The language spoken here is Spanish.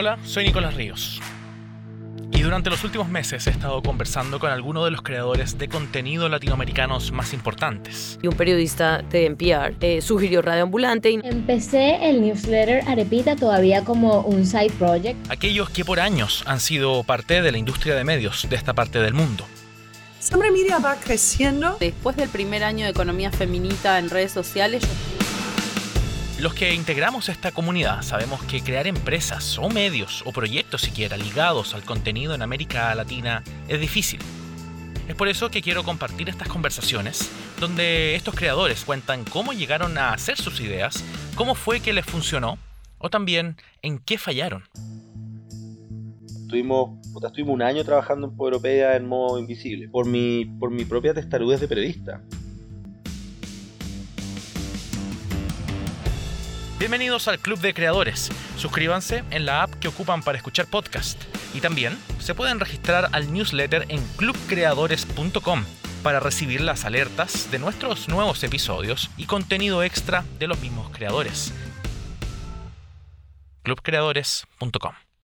Hola, soy Nicolás Ríos. Y durante los últimos meses he estado conversando con algunos de los creadores de contenido latinoamericanos más importantes. Y un periodista de NPR eh, sugirió Radio Ambulante. Y... Empecé el newsletter Arepita todavía como un side project. Aquellos que por años han sido parte de la industria de medios de esta parte del mundo. Siempre Media va creciendo. Después del primer año de economía feminista en redes sociales, los que integramos esta comunidad sabemos que crear empresas o medios o proyectos siquiera ligados al contenido en América Latina es difícil. Es por eso que quiero compartir estas conversaciones donde estos creadores cuentan cómo llegaron a hacer sus ideas, cómo fue que les funcionó o también en qué fallaron. Estuvimos, estuvimos un año trabajando en Europea en modo invisible por mi, por mi propia testarudez de periodista. Bienvenidos al Club de Creadores. Suscríbanse en la app que ocupan para escuchar podcast. Y también se pueden registrar al newsletter en clubcreadores.com para recibir las alertas de nuestros nuevos episodios y contenido extra de los mismos creadores. clubcreadores.com